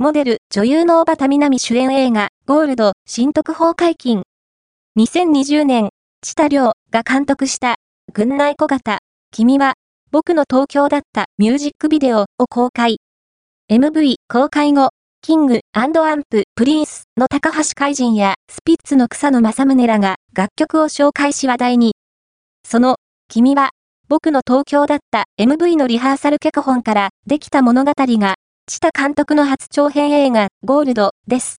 モデル、女優の小畑みなみ主演映画、ゴールド、新特報解禁。2020年、チタリョウが監督した、軍内小型、君は、僕の東京だったミュージックビデオを公開。MV 公開後、キングアンプ、プリンスの高橋海人やスピッツの草野正宗らが楽曲を紹介し話題に。その、君は、僕の東京だった MV のリハーサル脚本からできた物語が、チタ監督の初長編映画、ゴールドです。